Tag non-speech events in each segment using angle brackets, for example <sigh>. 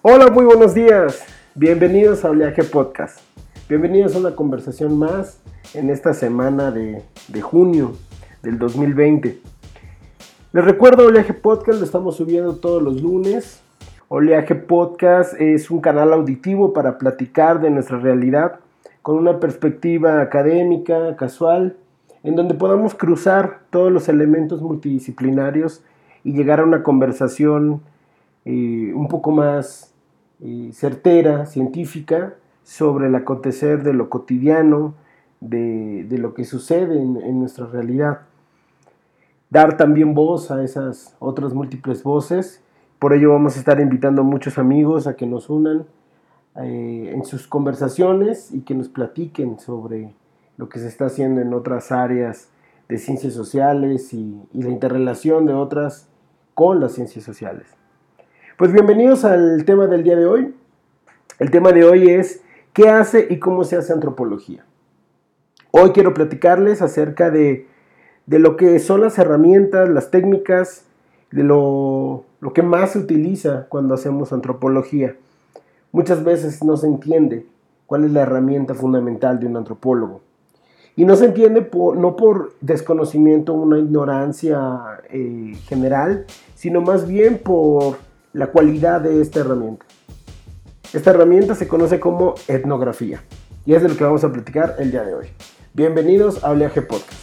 Hola, muy buenos días. Bienvenidos a Oleaje Podcast. Bienvenidos a una conversación más en esta semana de, de junio del 2020. Les recuerdo, Oleaje Podcast lo estamos subiendo todos los lunes. Oleaje Podcast es un canal auditivo para platicar de nuestra realidad con una perspectiva académica, casual, en donde podamos cruzar todos los elementos multidisciplinarios y llegar a una conversación eh, un poco más eh, certera, científica, sobre el acontecer de lo cotidiano, de, lo que sucede en nuestra realidad dar también voz a esas otras múltiples voces. Por ello vamos a estar invitando a muchos amigos a que nos unan eh, en sus conversaciones y que nos platiquen sobre lo que se está haciendo en otras áreas de ciencias sociales y, y la interrelación de otras con las ciencias sociales. Pues bienvenidos al tema del día de hoy. El tema de hoy es ¿qué hace y cómo se hace antropología? Hoy quiero platicarles acerca de de lo que son las herramientas, las técnicas, de lo, que más se utiliza cuando hacemos antropología. Muchas veces no se entiende cuál es la herramienta fundamental de un antropólogo. Y no se entiende no por desconocimiento, una ignorancia eh, general, sino más bien por la cualidad de esta herramienta. Esta herramienta se conoce como etnografía y es de lo que vamos a platicar el día de hoy. Bienvenidos a Oleaje Podcast.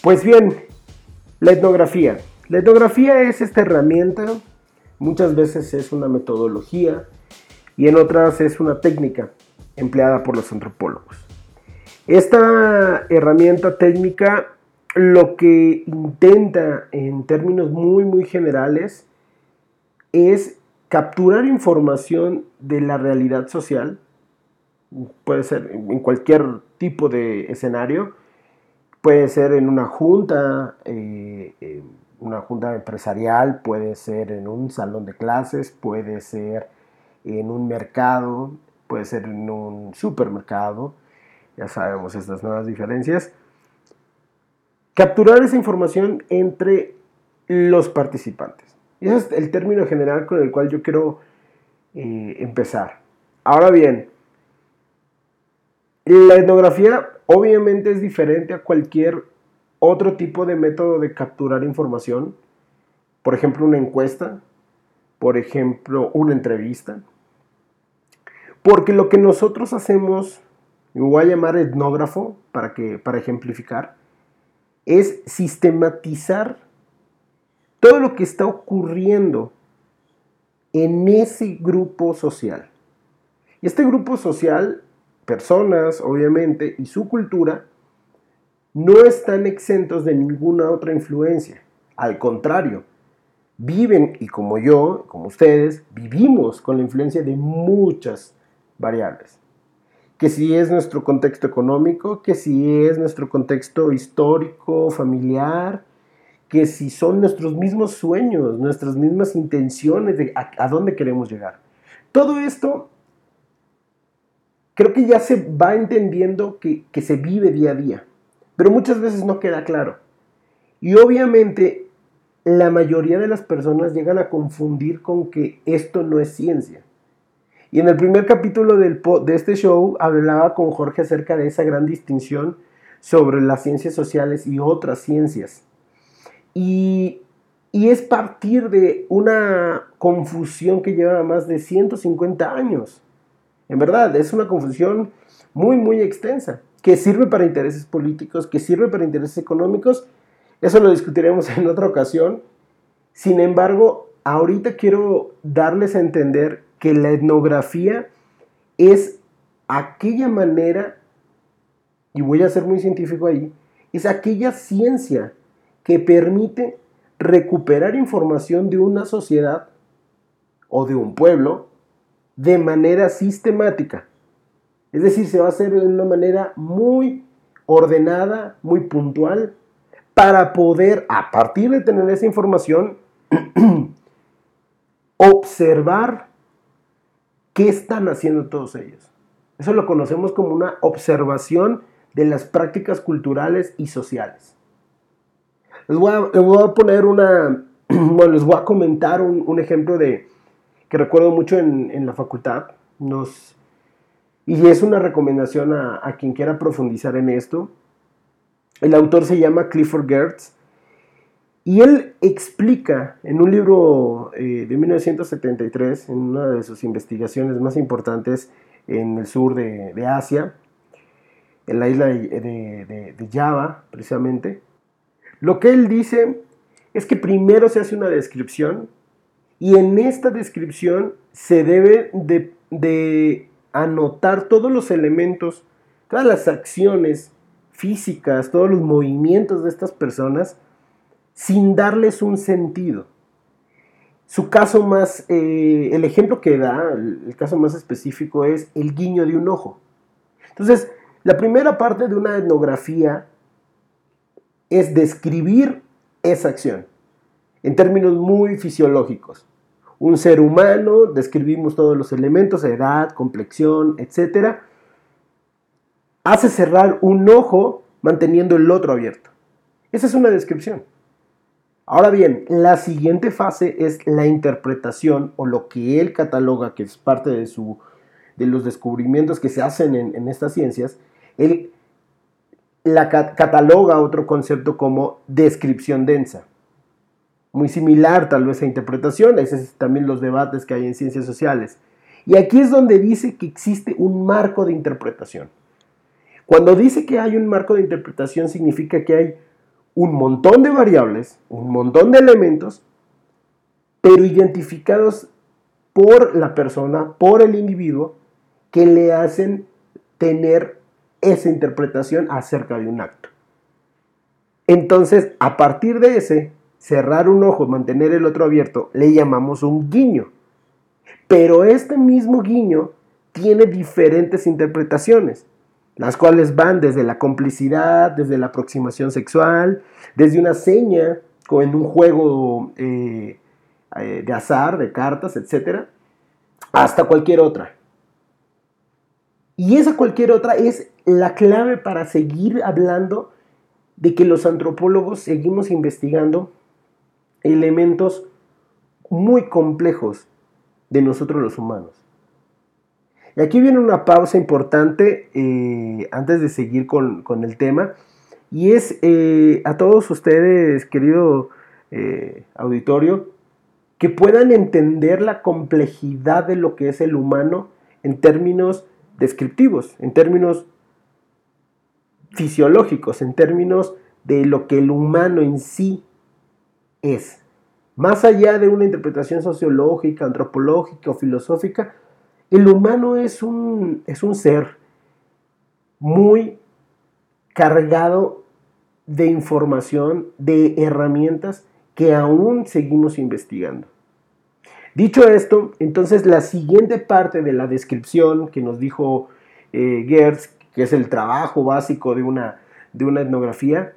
Pues bien, la etnografía. La etnografía es esta herramienta, muchas veces es una metodología y en otras es una técnica empleada por los antropólogos. Esta herramienta técnica lo que intenta en términos muy muy generales es capturar información de la realidad social, puede ser en cualquier tipo de escenario, Puede ser en una junta, eh, una junta empresarial, puede ser en un salón de clases, puede ser en un mercado, puede ser en un supermercado, ya sabemos estas nuevas diferencias. Capturar esa información entre los participantes. Y ese es el término general con el cual yo quiero eh, empezar. Ahora bien, la etnografía Obviamente es diferente a cualquier otro tipo de método de capturar información. Por ejemplo, una encuesta. Por ejemplo, una entrevista. Porque lo que nosotros hacemos, me voy a llamar etnógrafo para, que, para ejemplificar, es sistematizar todo lo que está ocurriendo en ese grupo social. Y este grupo social personas, obviamente, y su cultura, no están exentos de ninguna otra influencia. Al contrario, viven, y como yo, como ustedes, vivimos con la influencia de muchas variables. Que si es nuestro contexto económico, que si es nuestro contexto histórico, familiar, que si son nuestros mismos sueños, nuestras mismas intenciones de a, dónde queremos llegar. Todo esto creo que ya se va entendiendo que, se vive día a día, pero muchas veces no queda claro. Y obviamente la mayoría de las personas llegan a confundir con que esto no es ciencia. Y en el primer capítulo del, de este show hablaba con Jorge acerca de esa gran distinción sobre las ciencias sociales y otras ciencias. Y, y es partir de una confusión que lleva más de 150 años. En verdad, es una confusión muy, muy extensa, que sirve para intereses políticos, que sirve para intereses económicos. Eso lo discutiremos <laughs> en otra ocasión. Sin embargo, ahorita quiero darles a entender que la etnografía es aquella manera, y voy a ser muy científico ahí, es aquella ciencia que permite recuperar información de una sociedad o de un pueblo de manera sistemática. Es decir, se va a hacer de una manera muy ordenada, muy puntual, para poder, a partir de tener esa información, <clears throat> observar qué están haciendo todos ellos. Eso lo conocemos como una observación de las prácticas culturales y sociales. Les voy a, poner una, <clears throat> bueno, les voy a comentar un, ejemplo de que recuerdo mucho en, la facultad. Nos, y es una recomendación a, a, quien quiera profundizar en esto. El autor se llama Clifford Gertz y él explica en un libro eh, de 1973, en una de sus investigaciones más importantes en el sur de, Asia, en la isla de, de, Java, precisamente, lo que él dice es que primero se hace una descripción y en esta descripción se debe de anotar todos los elementos, todas las acciones físicas, todos los movimientos de estas personas, sin darles un sentido. Su caso más, eh, el ejemplo que da, el, caso más específico es el guiño de un ojo. Entonces, la primera parte de una etnografía es describir esa acción en términos muy fisiológicos. Un ser humano, describimos todos los elementos, edad, complexión, etc. Hace cerrar un ojo manteniendo el otro abierto. Esa es una descripción. Ahora bien, la siguiente fase es la interpretación o lo que él cataloga, que es parte de, su, de los descubrimientos que se hacen en, estas ciencias. Él la cataloga otro concepto como descripción densa. Muy similar tal vez a interpretación, es también los debates que hay en ciencias sociales. Y aquí es donde dice que existe un marco de interpretación. Cuando dice que hay un marco de interpretación significa que hay un montón de variables, un montón de elementos, pero identificados por la persona, por el individuo, que le hacen tener esa interpretación acerca de un acto. Entonces, a partir de ese, cerrar un ojo, mantener el otro abierto, le llamamos un guiño. Pero este mismo guiño tiene diferentes interpretaciones las cuales van desde la complicidad, desde la aproximación sexual, desde una seña en un juego eh, eh, de azar, de cartas, etc., hasta cualquier otra. Y esa cualquier otra es la clave para seguir hablando de que los antropólogos seguimos investigando elementos muy complejos de nosotros los humanos. Y aquí viene una pausa importante eh, antes de seguir con, el tema. Y es eh, a todos ustedes, querido eh, auditorio, que puedan entender la complejidad de lo que es el humano en términos descriptivos, en términos fisiológicos, en términos de lo que el humano en sí es. Más allá de una interpretación sociológica, antropológica o filosófica, el humano es un, es un ser muy cargado de información, de herramientas que aún seguimos investigando. Dicho esto, entonces la siguiente parte de la descripción que nos dijo eh, Gertz, que es el trabajo básico de una, de una etnografía,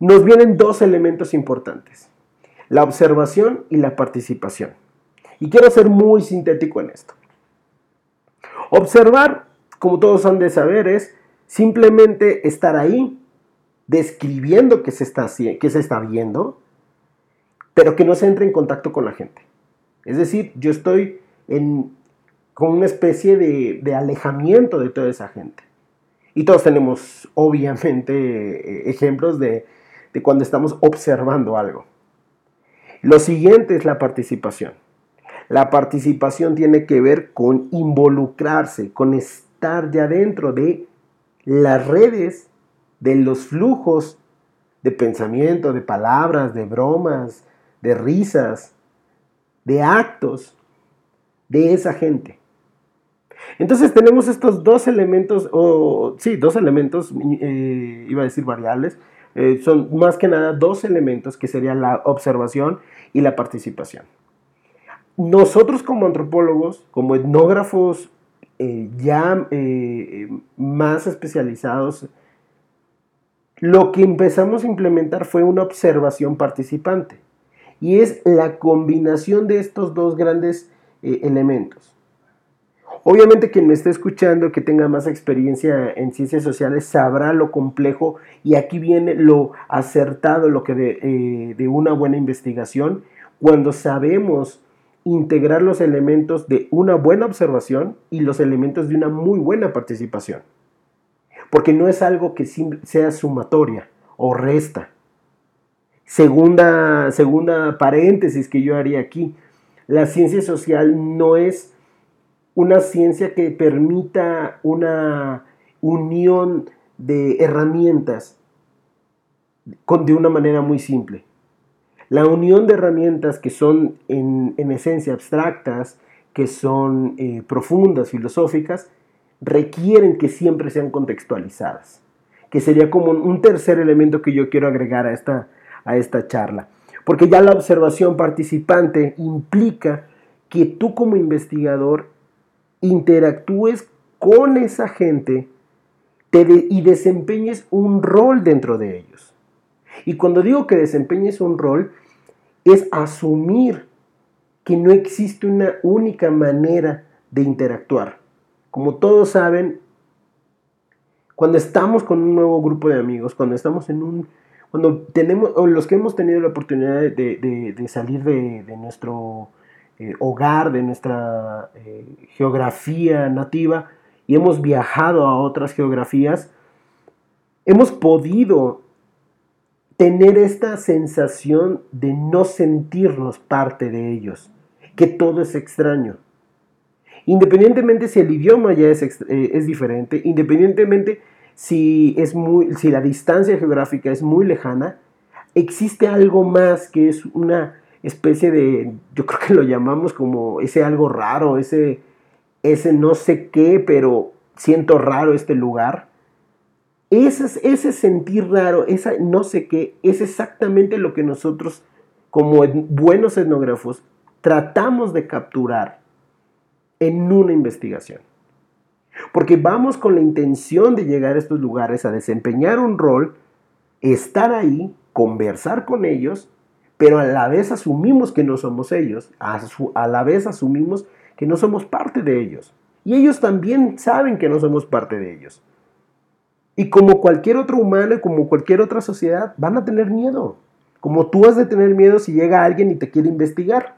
nos vienen dos elementos importantes, la observación y la participación. Y quiero ser muy sintético en esto. Observar, como todos han de saber, es simplemente estar ahí, describiendo qué se está, qué se está viendo, pero que no se entre en contacto con la gente. Es decir, yo estoy con una especie de, alejamiento de toda esa gente. Y todos tenemos, obviamente, ejemplos de, de cuando estamos observando algo. Lo siguiente es la participación. La participación tiene que ver con involucrarse, con estar ya dentro de las redes, de los flujos de pensamiento, de palabras, de bromas, de risas, de actos de esa gente. Entonces tenemos estos dos elementos, o sí, dos elementos, eh, iba a decir variables, eh, son más que nada dos elementos que serían la observación y la participación nosotros como antropólogos, como etnógrafos eh, ya eh, más especializados, lo que empezamos a implementar fue una observación participante. Y es la combinación de estos dos grandes eh, elementos. Obviamente quien me esté escuchando que tenga más experiencia en ciencias sociales sabrá lo complejo y aquí viene lo acertado lo que eh, de una buena investigación cuando sabemos integrar los elementos de una buena observación y los elementos de una muy buena participación. Porque no es algo que sea sumatoria o resta. Segunda, segunda paréntesis que yo haría aquí. La ciencia social no es una ciencia que permita una unión de herramientas de una manera muy simple. La unión de herramientas que son en, esencia abstractas, que son eh, profundas, filosóficas, requieren que siempre sean contextualizadas, que sería como un tercer elemento que yo quiero agregar a esta, a esta charla. Porque ya la observación participante implica que tú como investigador interactúes con esa gente y desempeñes un rol dentro de ellos. Y cuando digo que desempeñes un rol, es asumir que no existe una única manera de interactuar. Como todos saben, cuando estamos con un nuevo grupo de amigos, cuando estamos en un... Cuando tenemos, o los que hemos tenido la oportunidad de, salir de, nuestro eh, hogar, de nuestra eh, geografía nativa y hemos viajado a otras geografías, hemos podido tener esta sensación de no sentirnos parte de ellos, que todo es extraño. Independientemente si el idioma ya es, eh, es diferente, independientemente si, es muy, si la distancia geográfica es muy lejana, existe algo más que es una especie de, yo creo que lo llamamos como ese algo raro, ese, ese no sé qué, pero siento raro este lugar. Ese, ese sentir raro, esa no sé qué, es exactamente lo que nosotros como buenos etnógrafos tratamos de capturar en una investigación. Porque vamos con la intención de llegar a estos lugares a desempeñar un rol, estar ahí, conversar con ellos pero a la vez asumimos que no somos ellos, a, la vez asumimos que no somos parte de ellos. Y ellos también saben que no somos parte de ellos. Y como cualquier otro humano y como cualquier otra sociedad, van a tener miedo. Como tú has de tener miedo si llega alguien y te quiere investigar.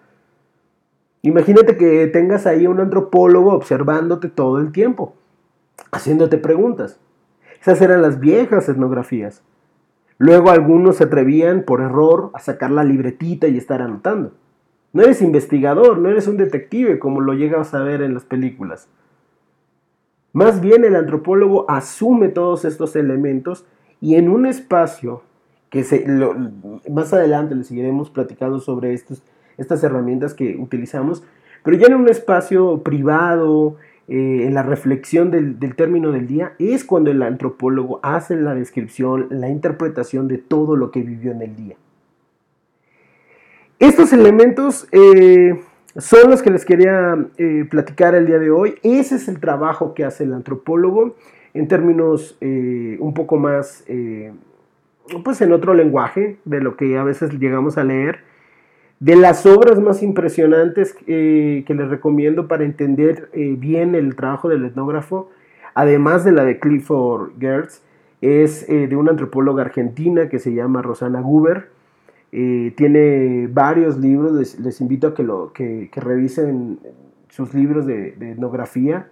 Imagínate que tengas ahí un antropólogo observándote todo el tiempo, haciéndote preguntas. Esas eran las viejas etnografías. Luego algunos se atrevían por error a sacar la libretita y estar anotando. No eres investigador, no eres un detective como lo llegas a ver en las películas. Más bien el antropólogo asume todos estos elementos y en un espacio que se, más adelante le seguiremos platicando sobre estas herramientas que utilizamos, pero ya en un espacio privado, eh, en la reflexión del, término del día, es cuando el antropólogo hace la descripción, la interpretación de todo lo que vivió en el día. Estos elementos eh, son los que les quería eh, platicar el día de hoy. Ese es el trabajo que hace el antropólogo en términos un poco más, pues en otro lenguaje de lo que a veces llegamos a leer de las obras más impresionantes eh, que les recomiendo para entender eh, bien el trabajo del etnógrafo, además de la de Clifford Gertz, es eh, de una antropóloga argentina que se llama Rosana Guber. Tiene varios libros, les, invito a que, lo, que, revisen sus libros de, etnografía,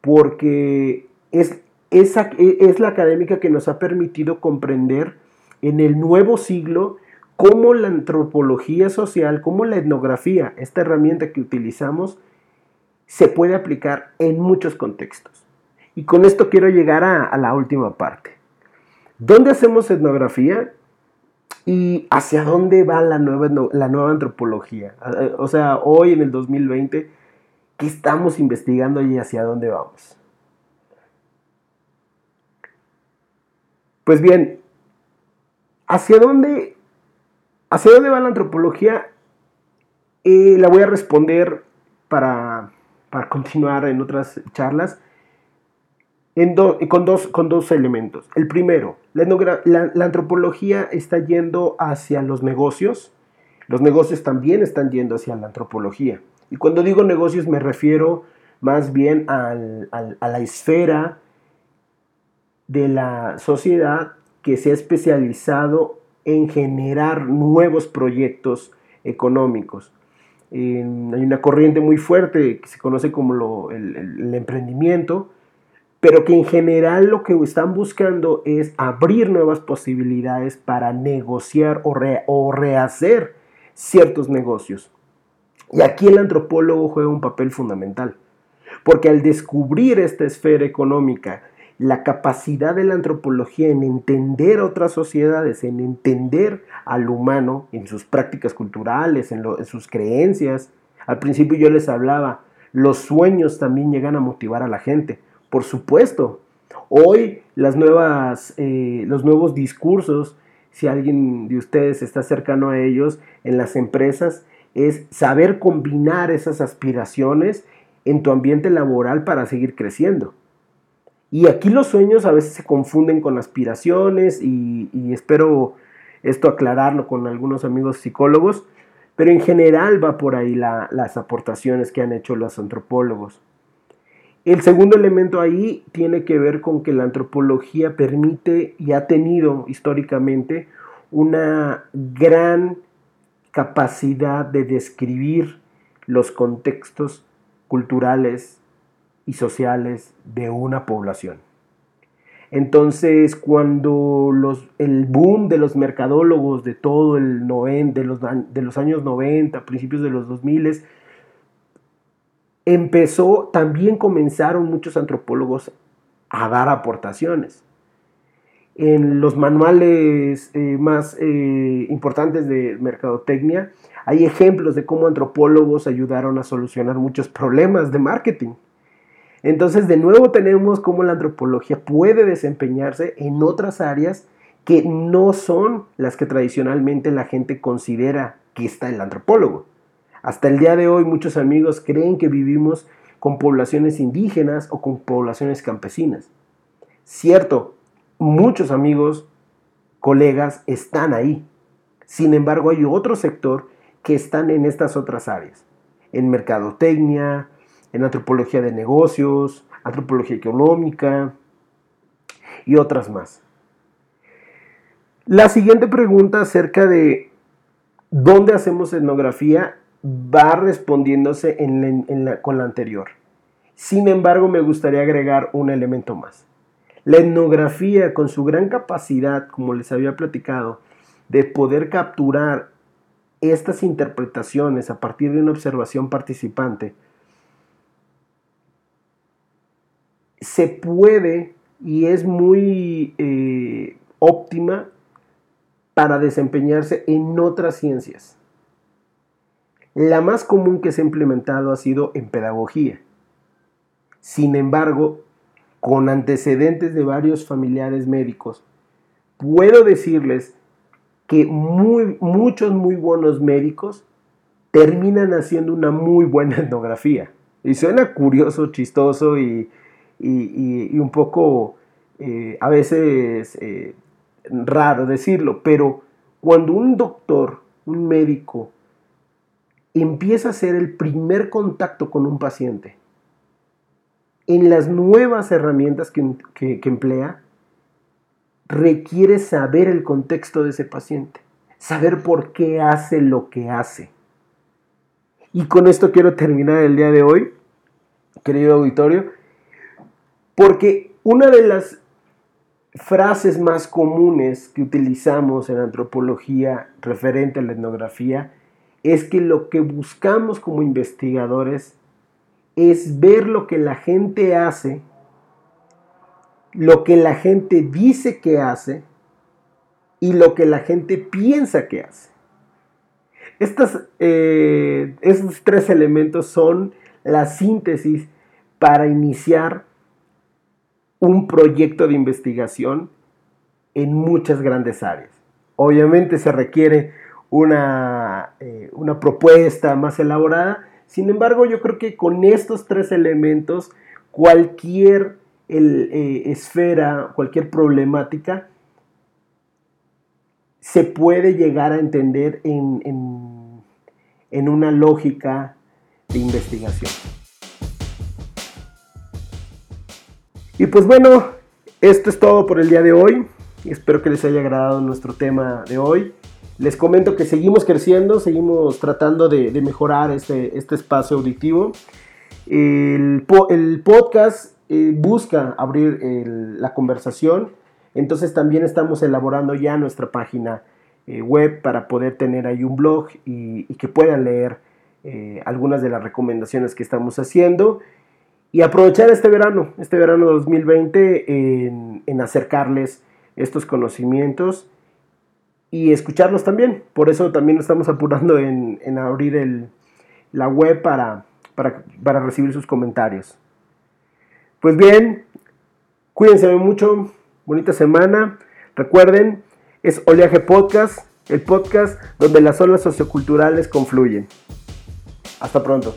porque es, esa, es la académica que nos ha permitido comprender en el nuevo siglo cómo la antropología social, cómo la etnografía, esta herramienta que utilizamos, se puede aplicar en muchos contextos. Y con esto quiero llegar a, la última parte. ¿Dónde hacemos etnografía? ¿Y hacia dónde va la nueva, la nueva antropología? O sea, hoy en el 2020, ¿qué estamos investigando y hacia dónde vamos? Pues bien, ¿hacia dónde ¿Hacia dónde va la antropología? Eh, la voy a responder para, continuar en otras charlas con, dos, con dos elementos. El primero, la, antropología está yendo hacia los negocios. Los negocios también están yendo hacia la antropología. Y cuando digo negocios me refiero más bien a la esfera de la sociedad que se ha especializado en generar nuevos proyectos económicos. hay una corriente muy fuerte que se conoce como el, emprendimiento, pero que en general lo que están buscando es abrir nuevas posibilidades para negociar o, rehacer ciertos negocios. Y aquí el antropólogo juega un papel fundamental, porque al descubrir esta esfera económica, la capacidad de la antropología en entender otras sociedades, en entender al humano, en sus prácticas culturales, en, sus creencias. Al principio yo les hablaba, los sueños también llegan a motivar a la gente. Por supuesto, hoy las nuevas, eh, los nuevos discursos, si alguien de ustedes está cercano a ellos en las empresas, es saber combinar esas aspiraciones en tu ambiente laboral para seguir creciendo. Y aquí los sueños a veces se confunden con aspiraciones y, espero esto aclararlo con algunos amigos psicólogos, pero en general va por ahí las aportaciones que han hecho los antropólogos. El segundo elemento ahí tiene que ver con que la antropología permite y ha tenido históricamente una gran capacidad de describir los contextos culturales, y sociales de una población. Entonces, cuando los, el boom de los mercadólogos de todo el 90, de los, de los años 90, principios de los 2000, empezó, también comenzaron muchos antropólogos a dar aportaciones. En los manuales eh, más eh, importantes de mercadotecnia hay ejemplos de cómo antropólogos ayudaron a solucionar muchos problemas de marketing. Entonces, de nuevo tenemos cómo la antropología puede desempeñarse en otras áreas que no son las que tradicionalmente la gente considera que está el antropólogo. Hasta el día de hoy muchos amigos creen que vivimos con poblaciones indígenas o con poblaciones campesinas. Cierto, muchos amigos, colegas están ahí. Sin embargo, hay otro sector que están en estas otras áreas, en mercadotecnia, en antropología de negocios, antropología económica y otras más. La siguiente pregunta acerca de dónde hacemos etnografía va respondiéndose con la anterior. Sin embargo, me gustaría agregar un elemento más. La etnografía, con su gran capacidad, como les había platicado, de poder capturar estas interpretaciones a partir de una observación participante, se puede y es muy eh, óptima para desempeñarse en otras ciencias. La más común que se ha implementado ha sido en pedagogía. Sin embargo, con antecedentes de varios familiares médicos, puedo decirles que muy, muchos muy buenos médicos terminan haciendo una muy buena <laughs> etnografía. Y suena curioso, chistoso y, un poco eh, a veces eh, raro decirlo, pero cuando un doctor, un médico, empieza a hacer el primer contacto con un paciente, en las nuevas herramientas que, que emplea, requiere saber el contexto de ese paciente, saber por qué hace lo que hace. Y con esto quiero terminar el día de hoy, querido auditorio, porque una de las frases más comunes que utilizamos en antropología referente a la etnografía es que lo que buscamos como investigadores es ver lo que la gente hace, lo que la gente dice que hace y lo que la gente piensa que hace. Eh, estos tres elementos son la síntesis para iniciar un proyecto de investigación en muchas grandes áreas. Obviamente se requiere una, eh, una propuesta más elaborada, sin embargo yo creo que con estos tres elementos cualquier eh, esfera, cualquier problemática se puede llegar a entender en, en una lógica de investigación. Y pues bueno, esto es todo por el día de hoy. Espero que les haya agradado nuestro tema de hoy. Les comento que seguimos creciendo, seguimos tratando de, mejorar este, este, espacio auditivo. El, podcast eh, busca abrir la conversación, entonces también estamos elaborando ya nuestra página eh, web para poder tener ahí un blog y, que puedan leer eh, algunas de las recomendaciones que estamos haciendo. Y aprovechar este verano, este verano 2020 en, en acercarles estos conocimientos y escucharlos también. Por eso también estamos apurando en, abrir el, la web para, para, recibir sus comentarios. Pues bien, cuídense mucho, bonita semana. Recuerden, es Oleaje Podcast, el podcast donde las olas socioculturales confluyen. Hasta pronto.